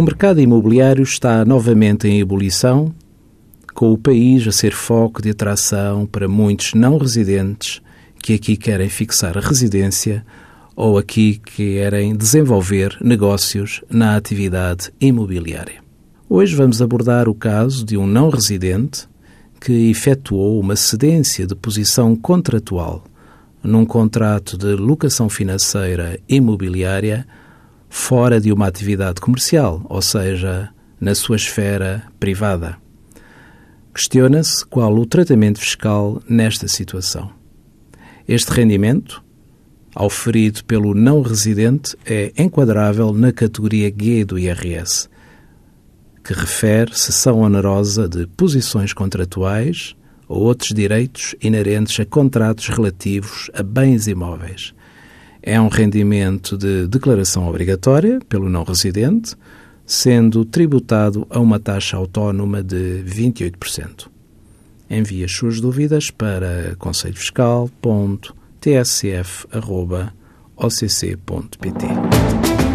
O mercado imobiliário está novamente em ebulição, com o país a ser foco de atração para muitos não residentes que aqui querem fixar a residência ou aqui querem desenvolver negócios na atividade imobiliária. Hoje vamos abordar o caso de um não residente que efetuou uma cedência de posição contratual num contrato de locação financeira imobiliária fora de uma atividade comercial, ou seja, na sua esfera privada. Questiona-se qual o tratamento fiscal nesta situação. Este rendimento, auferido pelo não residente, é enquadrável na categoria G do IRS, que refere sessão onerosa de posições contratuais ou outros direitos inerentes a contratos relativos a bens imóveis. É um rendimento de declaração obrigatória pelo não residente, sendo tributado a uma taxa autónoma de 28%. Envie as suas dúvidas para conselhofiscal.tsf.occ.pt.